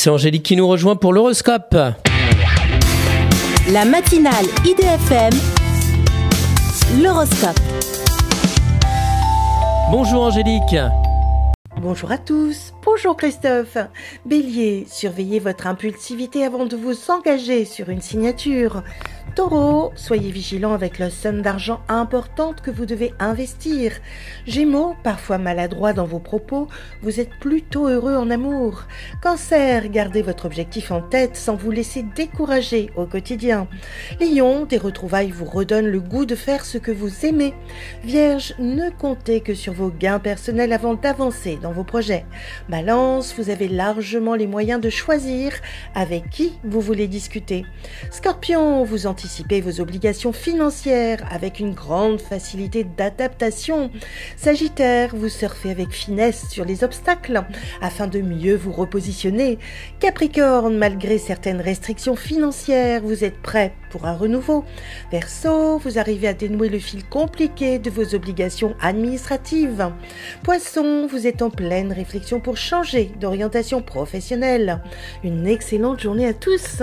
C'est Angélique qui nous rejoint pour l'horoscope. La matinale IDFM, l'horoscope. Bonjour Angélique. Bonjour à tous, bonjour Christophe. Bélier, surveillez votre impulsivité avant de vous engager sur une signature. Taureau, soyez vigilant avec la somme d'argent importante que vous devez investir. Gémeaux, parfois maladroit dans vos propos, vous êtes plutôt heureux en amour. Cancer, gardez votre objectif en tête sans vous laisser décourager au quotidien. Lion, des retrouvailles vous redonnent le goût de faire ce que vous aimez. Vierge, ne comptez que sur vos gains personnels avant d'avancer dans vos projets. Balance, vous avez largement les moyens de choisir avec qui vous voulez discuter. Scorpion, vous anticipez anticipez vos obligations financières avec une grande facilité d'adaptation. Sagittaire, vous surfez avec finesse sur les obstacles afin de mieux vous repositionner. Capricorne, malgré certaines restrictions financières, vous êtes prêt pour un renouveau. Verseau, vous arrivez à dénouer le fil compliqué de vos obligations administratives. Poisson, vous êtes en pleine réflexion pour changer d'orientation professionnelle. Une excellente journée à tous.